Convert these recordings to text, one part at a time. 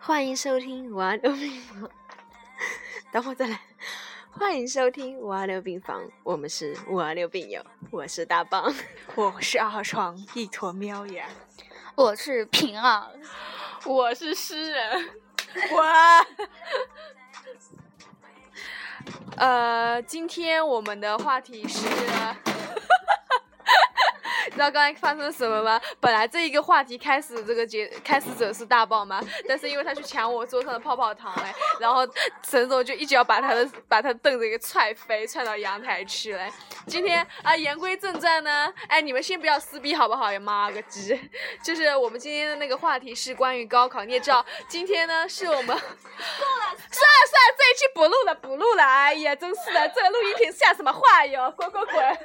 欢迎收听五二六病房。等会儿再来。欢迎收听五二六病房，我们是五二六病友，我是大棒。我是二床一坨喵呀，我是平儿，我是诗人，我。呃，今天我们的话题是，你知道刚才发生了什么吗？本来这一个话题开始这个节开始者是大宝嘛，但是因为他去抢我桌上的泡泡糖嘞，然后沈总就一脚把他的把他凳子给踹飞，踹到阳台去了。今天啊，言归正传呢，哎，你们先不要撕逼好不好呀？妈个鸡！就是我们今天的那个话题是关于高考，你也知道，今天呢是我们够了。算了算了，这一期不录了，不录了。哎呀，真是的，这个录音屏像什么话哟？滚滚滚！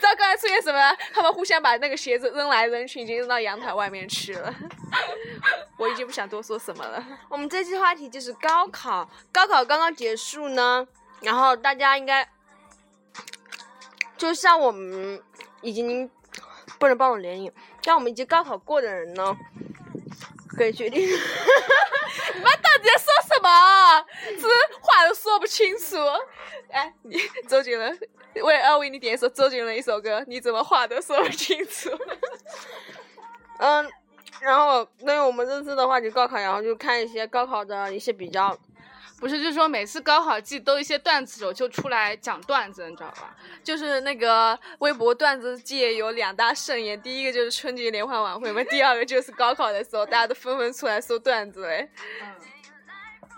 知道刚才出现什么？他们互相把那个鞋子扔来扔去，已经扔到阳台外面去了。我已经不想多说什么了。我们这期话题就是高考，高考刚刚结束呢，然后大家应该，就像我们已经不能暴露年龄，像我们已经高考过的人呢，可以决定。你们到底在说什么？这话都说不清楚。哎，你周杰伦，我也要为你点一首周杰伦一首歌。你怎么话都说不清楚？嗯，然后对于我们这次的话就高考，然后就看一些高考的一些比较。不是，就是说每次高考季都一些段子手就出来讲段子，你知道吧？就是那个微博段子界有两大盛宴，第一个就是春节联欢晚会嘛，第二个就是高考的时候，大家都纷纷出来说段子嘞。嗯，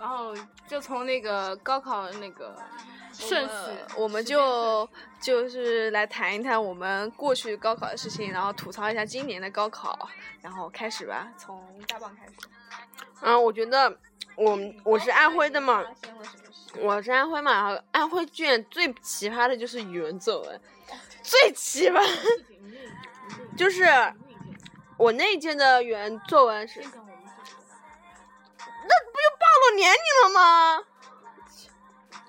然后就从那个高考那个顺序，我们就就是来谈一谈我们过去高考的事情，然后吐槽一下今年的高考，然后开始吧，从大棒开始。嗯，我觉得我我是安徽的嘛，我是安徽嘛，然后安徽卷最奇葩的就是语文作文，最奇葩就是我那一届的语文作文是，那不就暴露年龄了吗？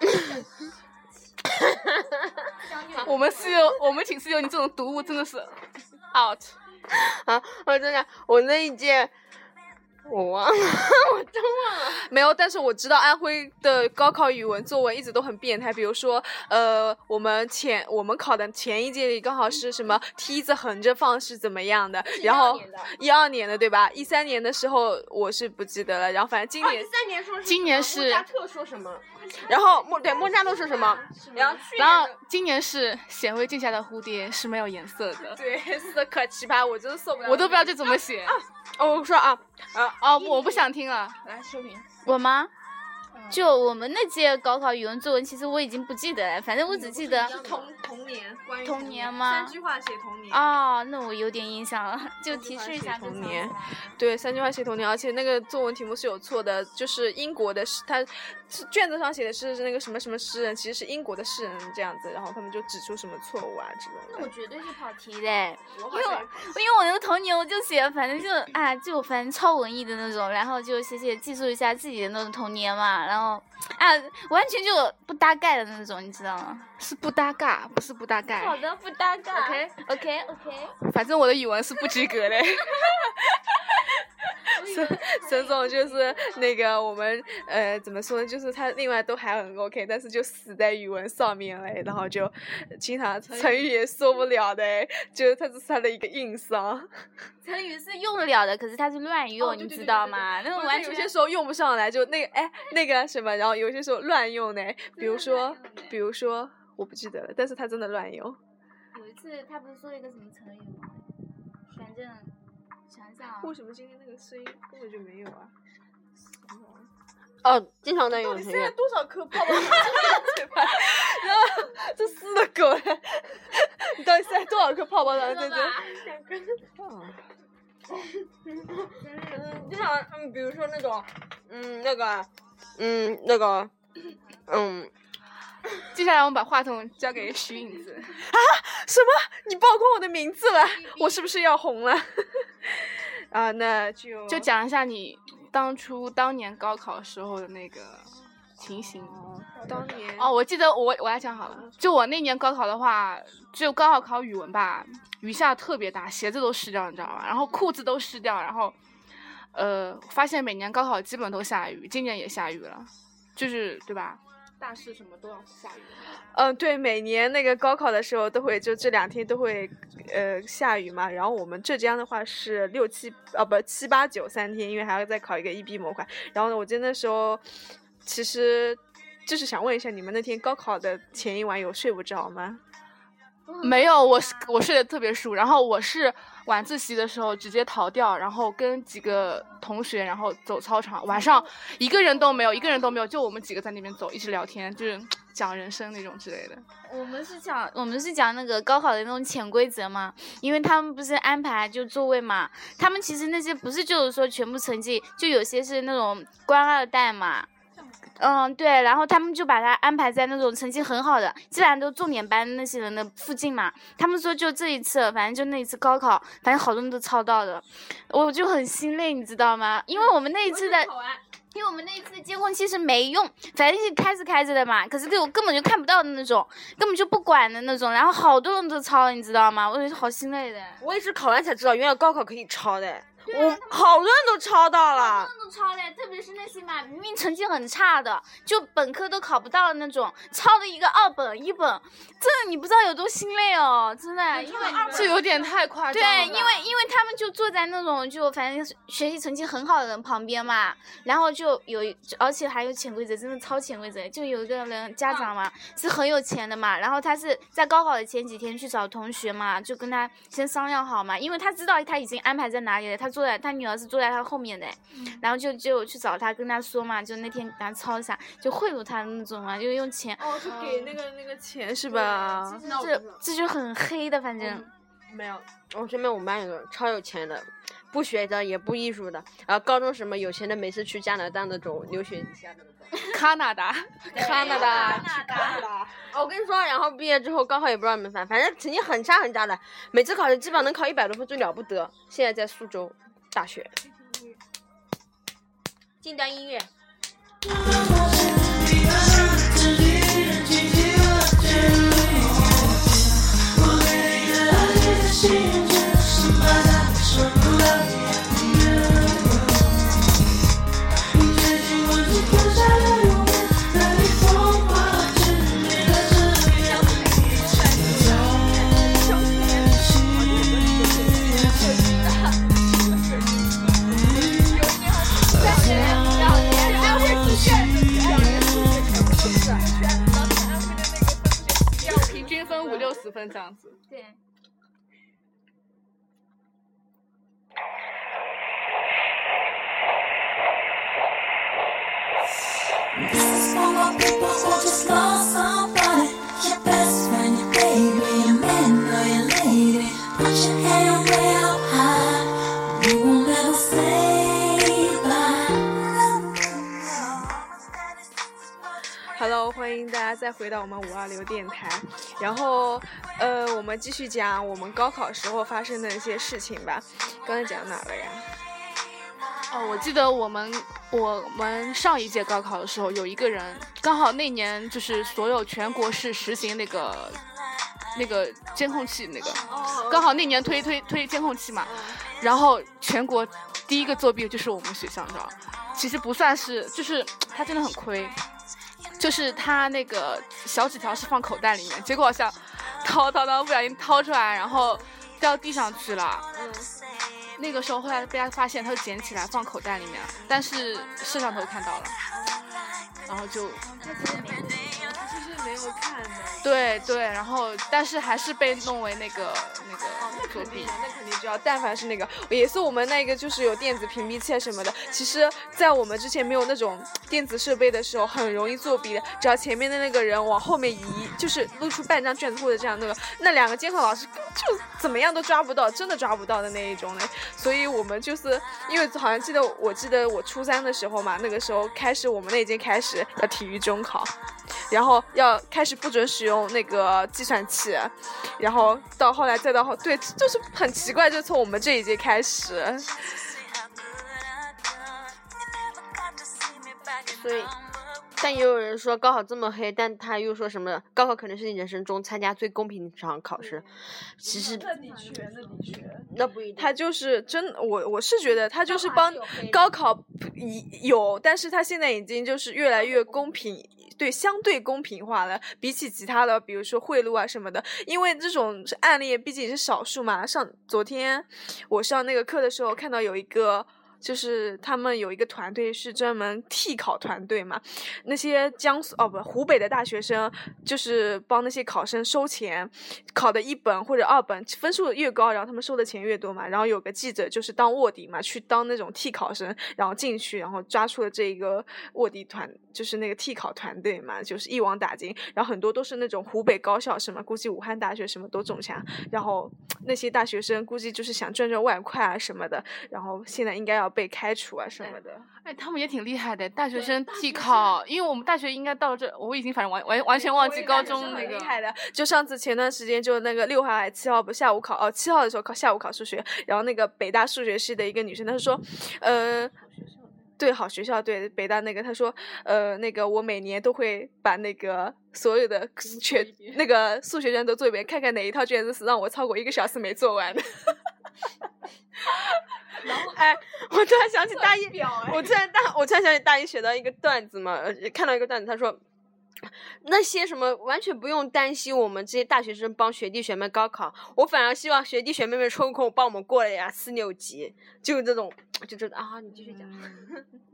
我们室友，我们寝室有你这种毒物，真的是 out。啊，我真的，我那一届我忘了，我真忘了。没有，但是我知道安徽的高考语文作文一直都很变态，比如说，呃，我们前我们考的前一届里刚好是什么梯子横着放是怎么样的，然后一二年的对吧？一三年的时候我是不记得了，然后反正今年三年说是今年是莫扎特说什么，然后莫对莫扎特说什么，然后去然后今年是显微镜下的蝴蝶是没有颜色的，对，是的，可奇葩，我真的受不了。我都不知道这怎么写。哦，我说啊啊哦，我不想听了，来秋萍。我吗？就我们那届高考语文作文，其实我已经不记得了，反正我只记得童童年，关于童年吗三句话写童年。哦，那我有点印象了，就提示一下童年，对，三句话写童年，而且那个作文题目是有错的，就是英国的诗，他是卷子上写的是那个什么什么诗人，其实是英国的诗人这样子，然后他们就指出什么错误啊之类的。我绝对是跑题嘞，因为我因为我那个童年我就写，反正就啊就反正超文艺的那种，然后就写写记述一下自己的那种童年嘛，然后啊完全就不搭盖的那种，你知道吗？是不搭嘎，不是不搭盖。好的，不搭盖。OK OK OK。反正我的语文是不及格的。沈沈总就是那个我们呃怎么说呢，就是他另外都还很 OK，但是就死在语文上面嘞，然后就经常成语也说不了的，就是他这是他的一个硬伤。成语是用得了的，可是他是乱用，哦对对你知道吗？那对种完全有些时候用不上来，就那个哎那个什么，然后有些时候乱用呢，比如说比如说我不记得了，但是他真的乱用。有一次他不是说了一个什么成语吗？反正想想啊，为什么今天那个声音根本就没有啊？哦，经常在用成语。现在多少颗泡泡糖在嘴巴？然后这死的狗嘞！你到底塞多少颗泡泡糖在这？两根。嗯，经常嗯，比如说那种，嗯，那个，嗯，那个，嗯，接下来我们把话筒交给徐影子。啊 什么？你曝光我的名字了？我是不是要红了？啊，那就就讲一下你当初当年高考时候的那个情形。当年哦，我记得我我来讲好了，就我那年高考的话，就高考考语文吧，雨下特别大，鞋子都湿掉，你知道吗？然后裤子都湿掉，然后呃，发现每年高考基本都下雨，今年也下雨了，就是对吧？大事什么都要下雨。嗯，对，每年那个高考的时候都会，就这两天都会，呃，下雨嘛。然后我们浙江的话是六七，啊不七八九三天，因为还要再考一个 EB 模块。然后呢，我记得那时候，其实就是想问一下，你们那天高考的前一晚有睡不着吗？没有，我是我睡得特别熟，然后我是晚自习的时候直接逃掉，然后跟几个同学然后走操场，晚上一个人都没有，一个人都没有，就我们几个在那边走，一直聊天，就是 讲人生那种之类的。我们是讲我们是讲那个高考的那种潜规则嘛，因为他们不是安排就座位嘛，他们其实那些不是就是说全部成绩，就有些是那种官二代嘛。嗯，对，然后他们就把他安排在那种成绩很好的，基本上都重点班那些人的附近嘛。他们说就这一次，反正就那一次高考，反正好多人都抄到的，我就很心累，你知道吗？因为我们那一次的。因为我们那一次的监控器是没用，反正是开是开着的嘛，可是这种根本就看不到的那种，根本就不管的那种，然后好多人都抄了，你知道吗？我觉得好心累的。我也是考完才知道，原来高考可以抄的。我好多人都抄到了。都抄嘞，特别是那些嘛，明明成绩很差的，就本科都考不到的那种，抄了一个二本、一本，真的你不知道有多心累哦，真的，因为这有点太夸张了。对，因为因为他们就坐在那种就反正学习成绩很好的人旁边嘛，然后就有，而且还有潜规则，真的超潜规则。就有一个人家长嘛是很有钱的嘛，然后他是在高考的前几天去找同学嘛，就跟他先商量好嘛，因为他知道他已经安排在哪里了，他坐在他女儿是坐在他后面的，然后就就去找他跟他说嘛，就那天给他抄一下，就贿赂他的那种嘛，就用钱，哦，就给那个那个钱是吧？这这就很黑的，反正。没有，我身边我们班有个超有钱的，不学的也不艺术的，然后高中什么有钱的，每次去加拿大那种留学一下的。加拿大，加拿大，去加拿大。我跟你说，然后毕业之后高考也不知道你们烦，反正成绩很差很差的，每次考试基本上能考一百多分就了不得。现在在苏州大学。近端音乐。分这样子。对。This is for my people who just lost 家再回到我们五二零电台。然后，呃，我们继续讲我们高考时候发生的一些事情吧。刚才讲哪了呀？哦，我记得我们我们上一届高考的时候，有一个人刚好那年就是所有全国是实行那个那个监控器那个，刚好那年推推推监控器嘛，然后全国第一个作弊的就是我们学校，你知道吗？其实不算是，就是他真的很亏，就是他那个小纸条是放口袋里面，结果好像掏掏掏不小心掏出来，然后掉地上去了。那个时候后来被他发现，他就捡起来放口袋里面了，但是摄像头看到了，然后就就是没有看的。对对，然后但是还是被弄为那个那个作弊。那肯定就要，但凡是那个，也是我们那个就是有电子屏蔽器啊什么的。其实，在我们之前没有那种电子设备的时候，很容易作弊的。只要前面的那个人往后面移，就是露出半张卷子或者这样那个，那两个监考老师就怎么样都抓不到，真的抓不到的那一种嘞。所以我们就是因为好像记得，我记得我初三的时候嘛，那个时候开始我们那已经开始要体育中考。然后要开始不准使用那个计算器，然后到后来再到后，对，就是很奇怪，就从我们这一届开始。所以，但也有人说高考这么黑，但他又说什么高考可能是你人生中参加最公平的一场考试。其实的确，那的确。那不一定，他就是真，我我是觉得他就是帮高考有，但是他现在已经就是越来越公平，对，相对公平化了。比起其他的，比如说贿赂啊什么的，因为这种案例毕竟是少数嘛。上昨天我上那个课的时候，看到有一个。就是他们有一个团队是专门替考团队嘛，那些江苏哦不湖北的大学生就是帮那些考生收钱，考的一本或者二本分数越高，然后他们收的钱越多嘛。然后有个记者就是当卧底嘛，去当那种替考生，然后进去，然后抓出了这一个卧底团，就是那个替考团队嘛，就是一网打尽。然后很多都是那种湖北高校什么，估计武汉大学什么都中枪。然后那些大学生估计就是想赚赚外快啊什么的，然后现在应该要。被开除啊什么的，哎，他们也挺厉害的。大学生替考，因为我们大学应该到这，我已经反正完完完全忘记高中那个。厉害的，就上次前段时间就那个六号还七号不下午考哦，七号的时候考下午考数学，然后那个北大数学系的一个女生，她说，呃，对，好学校，对北大那个，她说，呃，那个我每年都会把那个所有的全那个数学卷都做一遍，看看哪一套卷子是让我超过一个小时没做完的。然后，哎，我突然想起大一，我突然大，我突然想起大一学到一个段子嘛，看到一个段子，他说，那些什么完全不用担心我们这些大学生帮学弟学妹高考，我反而希望学弟学妹们抽空帮我们过了呀四六级，就这种，就这啊，你继续讲。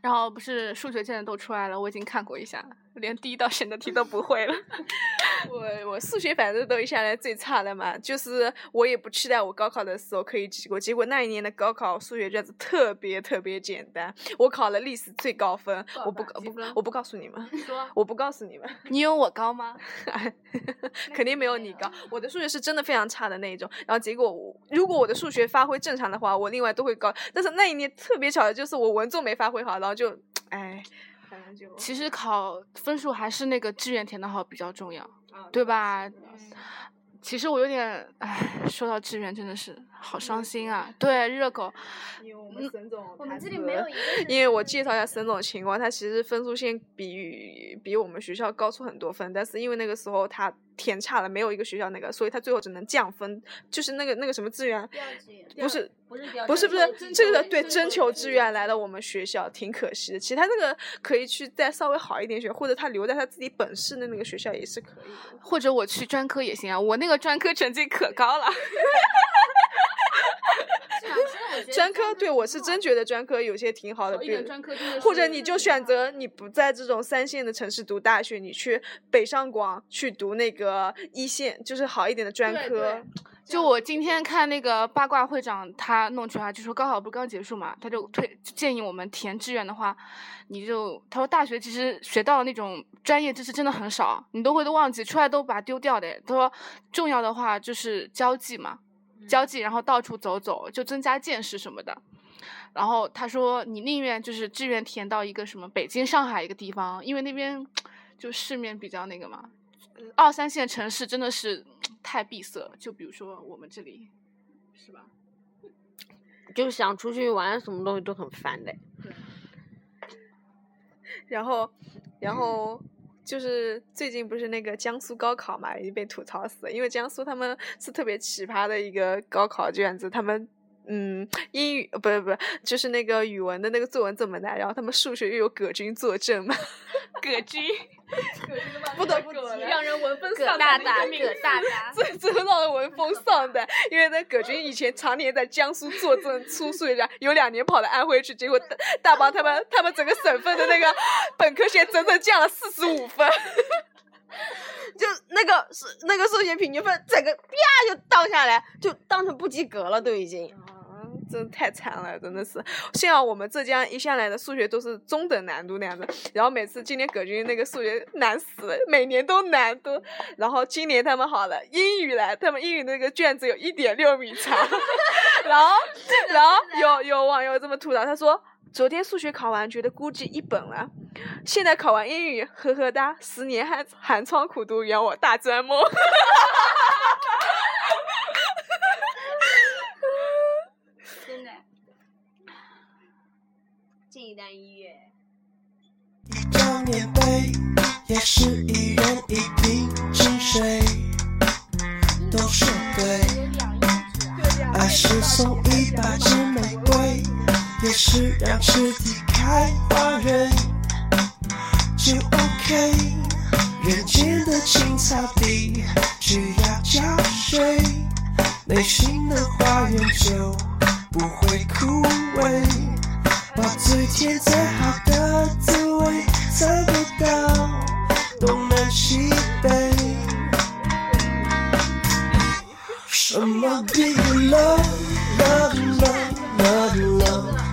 然后不是数学卷都出来了，我已经看过一下，连第一道选择题都不会了。我我数学反正都一下来最差的嘛，就是我也不期待我高考的时候可以及过，结果那一年的高考数学卷子特别特别简单，我考了历史最高分，我不不我不告诉你们，我不告诉你们，你有我高吗？肯定没有你高，我的数学是真的非常差的那一种，然后结果如果我的数学发挥正常的话，我另外都会高，但是那一年特别巧的就是我文综没发挥好，然后就哎，反正就其实考分数还是那个志愿填的好比较重要。对吧？其实我有点，唉，说到志愿真的是好伤心啊。对，热狗。因为我们沈总，我们这里没有一个。因为我介绍一下沈总情况，他其实分数线比比我们学校高出很多分，但是因为那个时候他。填差了，没有一个学校那个，所以他最后只能降分，就是那个那个什么志愿，不是不是不是不是这个对征求志愿来了我们学校，挺可惜的。其他那个可以去再稍微好一点学，或者他留在他自己本市的那个学校也是可以的，或者我去专科也行啊，我那个专科成绩可高了。专科对我是真觉得专科有些挺好的，比如专科或者你就选择你不在这种三线的城市读大学，你去北上广去读那个一线，就是好一点的专科。就我今天看那个八卦会长他弄出来，就说高考不是刚结束嘛，他就推建议我们填志愿的话，你就他说大学其实学到的那种专业知识真的很少，你都会都忘记，出来都把它丢掉的。他说重要的话就是交际嘛。交际，然后到处走走，就增加见识什么的。然后他说，你宁愿就是志愿填到一个什么北京、上海一个地方，因为那边 就市面比较那个嘛。二三线城市真的是 太闭塞，就比如说我们这里，是吧？就想出去玩，什么东西都很烦的。然后，然后。就是最近不是那个江苏高考嘛，已经被吐槽死了，因为江苏他们是特别奇葩的一个高考卷子，他们嗯英语不是不是就是那个语文的那个作文这么难，然后他们数学又有葛军作证嘛，葛军，不得不提。让人闻风丧胆的一个葛大大，最最让人闻风丧胆，因为那葛军以前常年在江苏坐镇出数学，有两年跑到安徽去，结果大帮他们他们整个省份的那个本科线整整降了四十五分，就那个是那个数学平均分整个啪就荡下来，就当成不及格了都已经。真的太惨了，真的是。幸好我们浙江一向来的数学都是中等难度那样子，然后每次今年葛军那个数学难死了，每年都难都。然后今年他们好了，英语来，他们英语那个卷子有一点六米长，然后然后有有网友这么吐槽，他说昨天数学考完，觉得估计一本了。现在考完英语，呵呵哒，十年寒寒窗苦读，圆我大专梦。也是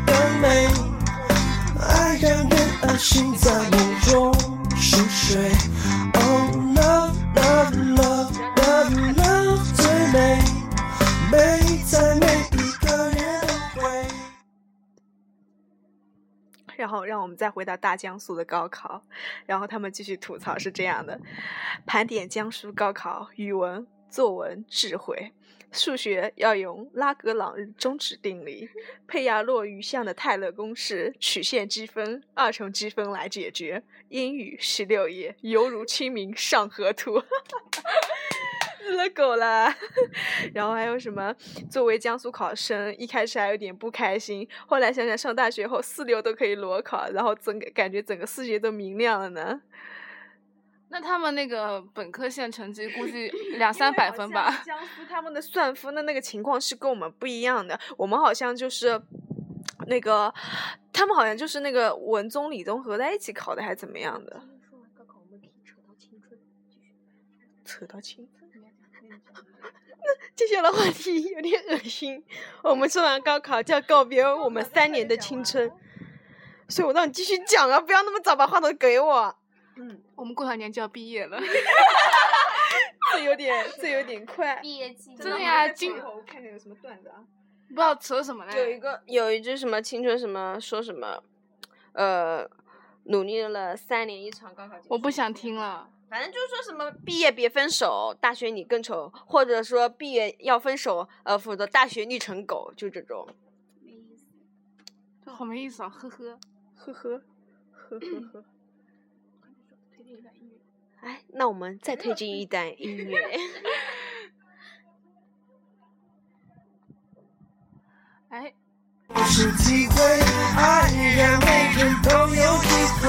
更美？爱让人安心在梦中熟睡。Oh love love love love love 最美，美在每一个人的回。然后让我们再回到大江苏的高考，然后他们继续吐槽是这样的：盘点江苏高考语文、作文、智慧。数学要用拉格朗日中止定理、佩亚洛余项的泰勒公式、曲线积分、二重积分来解决。英语十六页，犹如清明上河图。日了狗了，然后还有什么？作为江苏考生，一开始还有点不开心，后来想想上大学后四六都可以裸考，然后整个感觉整个世界都明亮了呢。那他们那个本科线成绩估计两三百分吧？江苏他们的算分的那个情况是跟我们不一样的，我们好像就是那个，他们好像就是那个文综理综合在一起考的，还是怎么样的？扯到青春。那接下来话题有点恶心。我们说完高考就要告别我们三年的青春，所以我让你继续讲啊，不要那么早把话筒给我。我们过两年就要毕业了。这有点，这有点快。毕业季真的呀，今我看看有什么段子啊？不知道扯什么呢。有一个有一句什么青春什么说什么，呃，努力了三年一场高考，我不想听了。反正就是说什么毕业别分手，大学你更丑，或者说毕业要分手，呃，否则大学你成狗，就这种。这好没意思啊，呵呵。呵呵，呵呵呵。哎，那我们再推荐一段音乐。哎，不是机会，爱让每人都有机会。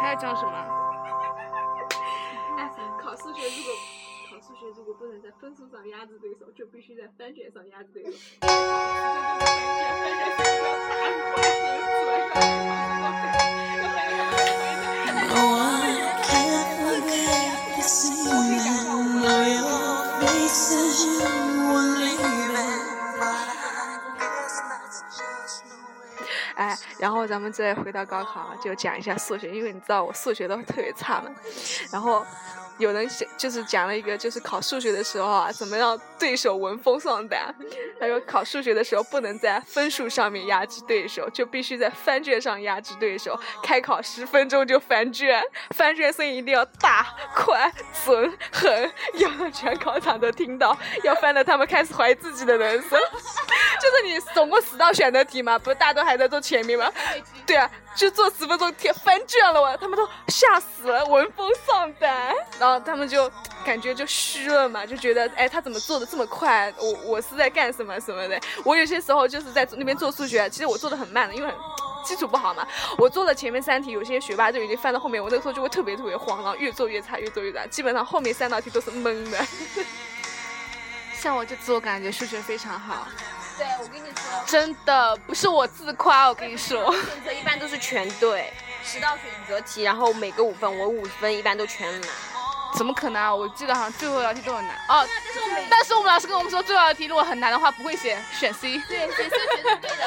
还要讲什么？考数学如果考数学如果不能在分数上压制对手，就必须在翻卷上压制对手。哎，然后咱们再回到高考，就讲一下数学，因为你知道我数学都特别差嘛。然后有人写就是讲了一个，就是考数学的时候啊，怎么让对手闻风丧胆。他说考数学的时候不能在分数上面压制对手，就必须在翻卷上压制对手。开考十分钟就翻卷，翻卷声音一定要大、快、准、狠，要让全考场都听到，要翻的他们开始怀疑自己的人生。就是你总共十道选择题嘛，不是大家都还在做前面吗？对啊，就做十分钟贴翻卷了我，他们都吓死了，闻风丧胆，然后他们就感觉就虚了嘛，就觉得哎，他怎么做的这么快？我我是在干什么什么的？我有些时候就是在那边做数学，其实我做的很慢的，因为很基础不好嘛。我做了前面三题，有些学霸就已经翻到后面，我那个时候就会特别特别慌，然后越做越差，越做越差，基本上后面三道题都是懵的。像我就自我感觉数学非常好，对，我跟你说，真的不是我自夸，我跟你说。选择一般都是全对，十道选择题，然后每个五分，我五分一般都全拿。怎么可能啊？我记得好像最后一道题都很难哦。但是我们老师跟我们说，最后一道题如果很难的话，不会写，选 C。对，选 C 绝对对的，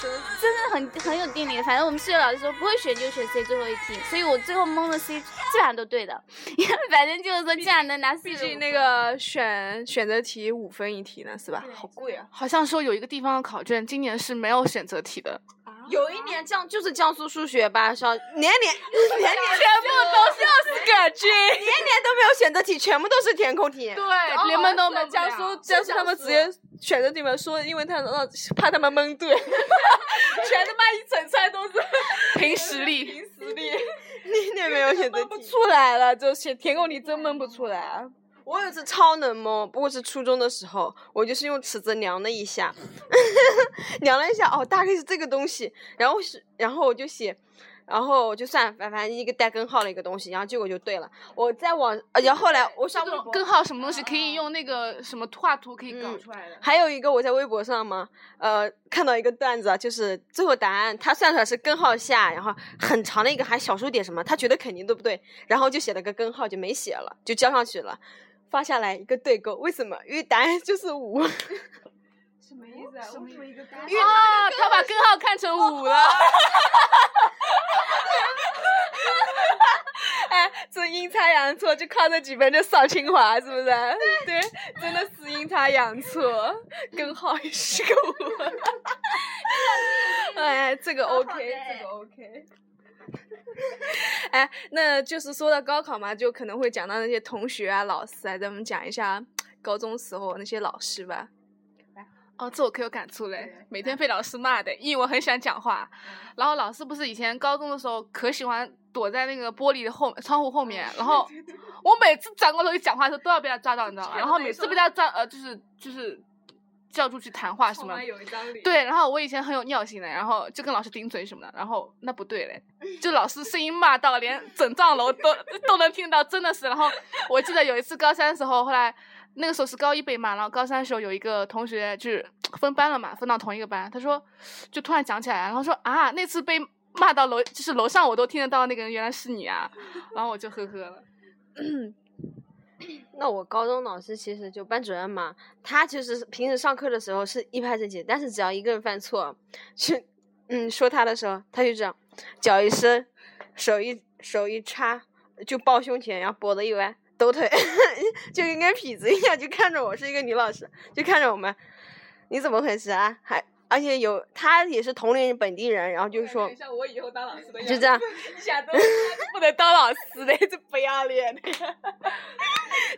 谁真的很很有定力。反正我们数学老师说不会选就选 C 最后一题，所以我最后蒙的 C 基本上都对的。反正就是说，既然能拿 C，毕竟那个选选择题五分一题呢，是吧？好贵啊！好像说有一个地方的考卷今年是没有选择题的，有一年江就是江苏数学吧，上年年年年全部都是四个军。年年 都没有选择题，全部都是填空题。对，连蒙都蒙不江苏江苏他们直接选择题们说，因为他让怕他们蒙对，全他妈一整串都是凭 实力。凭实力，年年没有选择题。不出来了，就写填空题真蒙不出来啊。我有一次超能蒙，不过是初中的时候，我就是用尺子量了一下，量了一下，哦，大概是这个东西，然后是，然后我就写，然后我就算，反反正一个带根号的一个东西，然后结果就对了。我在网，呃，然后后来我上根号什么东西可以用那个什么画图可以搞嗯出来的？还有一个我在微博上嘛，呃，看到一个段子啊，就是最后答案他算出来是根号下，然后很长的一个还小数点什么，他觉得肯定对不对，然后就写了个根号就没写了，就交上去了，发下来一个对勾，为什么？因为答案就是 五。什么意思啊？什么一个啊，他把根号看成五了。哎，这阴差阳错，就靠这几分就上清华，是不是？对，真的是阴差阳错，根号也是个五。哎，这个 OK，这个 OK。哎，那就是说到高考嘛，就可能会讲到那些同学啊、老师啊，咱们讲一下高中时候那些老师吧。哦，这我可有感触嘞，每天被老师骂的，因为我很喜欢讲话。然后老师不是以前高中的时候可喜欢躲在那个玻璃的后窗户后面，然后我每次转过头去讲话的时候都要被他抓到，你知道吗？然后每次被他抓，呃，就是就是叫出去谈话什么。有一张脸。对，然后我以前很有尿性的，然后就跟老师顶嘴什么的，然后那不对嘞，就老师声音骂到连整幢楼都都能听到，真的是。然后我记得有一次高三的时候，后来那个时候是高一被骂，然后高三的时候有一个同学就是分班了嘛，分到同一个班，他说就突然讲起来，然后说啊那次被骂到楼就是楼上我都听得到那个人原来是你啊，然后我就呵呵了。那我高中老师其实就班主任嘛，他其实平时上课的时候是一拍正经，但是只要一个人犯错，去嗯说他的时候，他就这样，脚一伸，手一手一插，就抱胸前，然后脖子一歪，抖腿，就跟个痞子一样，就看着我是一个女老师，就看着我们，你怎么回事啊？还而且有他也是同龄人本地人，然后就是说像我以后当老师的就这样，一下都不能当老师的，这不要脸的。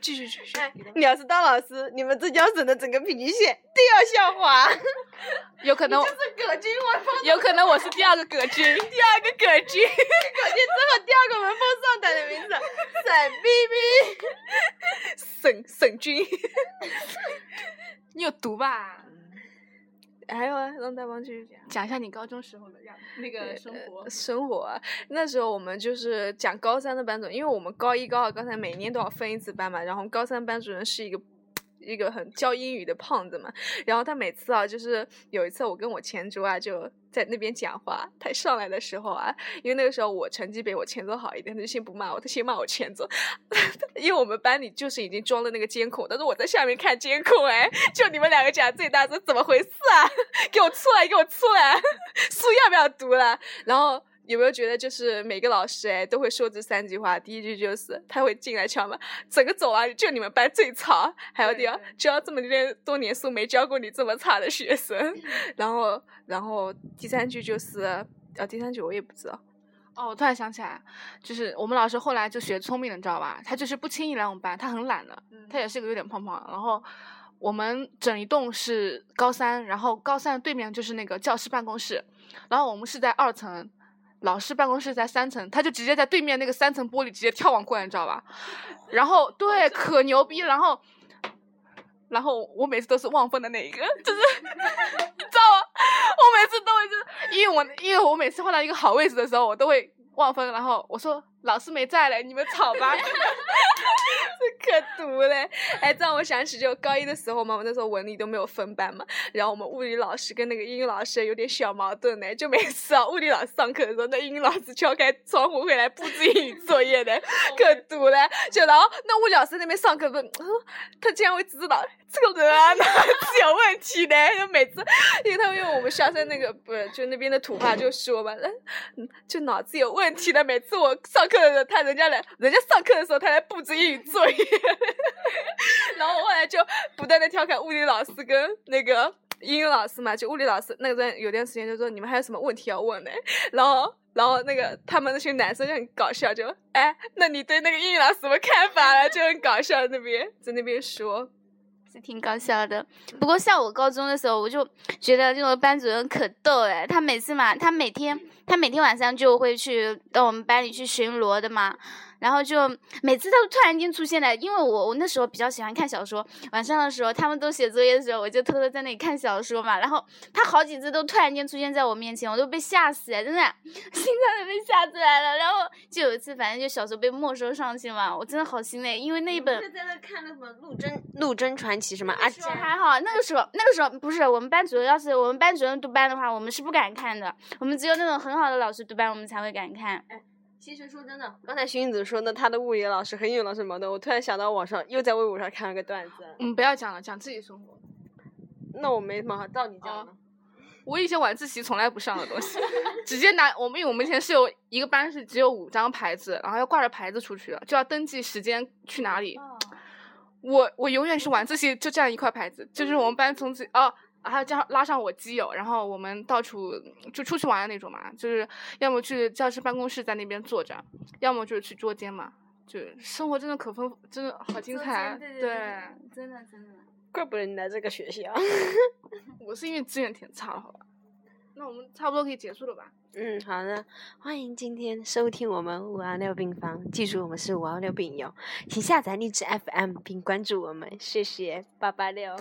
继续继续，哎，你要是当老师，你们浙江省的整个平均线都要下滑。有可能就是葛军，我有可能我是第二个葛军，第二个葛军，葛军之后第二个文风丧胆的名字沈逼逼。沈沈军。你有毒吧？还有啊，让大王继续讲。讲一下你高中时候的样那个生活。生活啊，那时候我们就是讲高三的班主任，因为我们高一、高二、高三每年都要分一次班嘛，然后高三班主任是一个一个很教英语的胖子嘛，然后他每次啊，就是有一次我跟我前桌啊就在那边讲话，他上来的时候啊，因为那个时候我成绩比我前桌好一点，他就先不骂我，他先骂我前桌，因为我们班里就是已经装了那个监控，但是我在下面看监控，哎，就你们两个讲最大声，怎么回事啊？给我出来，给我出来，书要不要读了？然后。有没有觉得就是每个老师哎都会说这三句话？第一句就是他会进来敲门，整个走廊里就你们班最吵，还有第二教这么多多年书没教过你这么差的学生，然后然后第三句就是呃第三句我也不知道，哦，我突然想起来，就是我们老师后来就学聪明了，你知道吧？他就是不轻易来我们班，他很懒的，他也是个有点胖胖。然后我们整一栋是高三，然后高三对面就是那个教师办公室，然后我们是在二层。老师办公室在三层，他就直接在对面那个三层玻璃直接跳网过来，你知道吧？然后对，可牛逼。然后，然后我每次都是望风的那一个，就是你知道吗？我每次都会就是，因为我因为我每次换到一个好位置的时候，我都会望风。然后我说老师没在嘞，你们吵吧。这可毒嘞！哎，这让我想起就高一的时候嘛，我那时候文理都没有分班嘛，然后我们物理老师跟那个英语老师有点小矛盾呢，就每次啊物理老师上课的时候，那英语老师敲开窗户回来布置英语作业的，可毒嘞！就然后那物理老师那边上课问，嗯他竟然会知道这个人啊哪是有问题的，就每次因为他们用我们萧山那个不就那边的土话就说嘛，嗯就脑子有问题的，每次我上课的时候，他人家来，人家上课的时候他来布置英语作业，然后我后来就不断的调侃物理老师跟那个英语老师嘛，就物理老师那个段有段时间就说你们还有什么问题要问呢？然后然后那个他们那些男生就很搞笑，就哎，那你对那个英语老师什么看法了？就很搞笑，那边在那边说。挺搞笑的。不过像我高中的时候，我就觉得这个班主任可逗了。他每次嘛，他每天他每天晚上就会去到我们班里去巡逻的嘛。然后就每次他都突然间出现了，因为我我那时候比较喜欢看小说，晚上的时候他们都写作业的时候，我就偷偷在那里看小说嘛。然后他好几次都突然间出现在我面前，我都被吓死了，真的 心脏都被吓出来了。然后就有一次，反正就小说被没收上去嘛，我真的好心累，因为那一本在那看那什么《陆贞陆贞传奇》什么阿那时候加，还好，那个时候那个时候不是我们班主任，要是我们班主任督班的话，我们是不敢看的。我们只有那种很好的老师督班，我们才会敢看。其实说真的，刚才荀子说那他的物理老师和英语老师矛盾，我突然想到网上又在微博上看了个段子，嗯，不要讲了，讲自己生活。那我没什么好照你讲的。我以前晚自习从来不上的东西，直接拿我们，因为我们以前是有一个班是只有五张牌子，然后要挂着牌子出去的，就要登记时间去哪里。我我永远是晚自习就这样一块牌子，就是我们班从此哦，还有叫拉上我基友，然后我们到处就出去玩的那种嘛，就是要么去教师办公室在那边坐着，要么就是去捉奸嘛，就生活真的可丰富，真的好精彩。对对，真的真的。怪不得你来这个学校。我是因为资源挺差的，好吧？那我们差不多可以结束了吧？嗯，好的，欢迎今天收听我们五二六病房，记住我们是五二六病友，请下载荔枝 FM 并关注我们，谢谢八八六。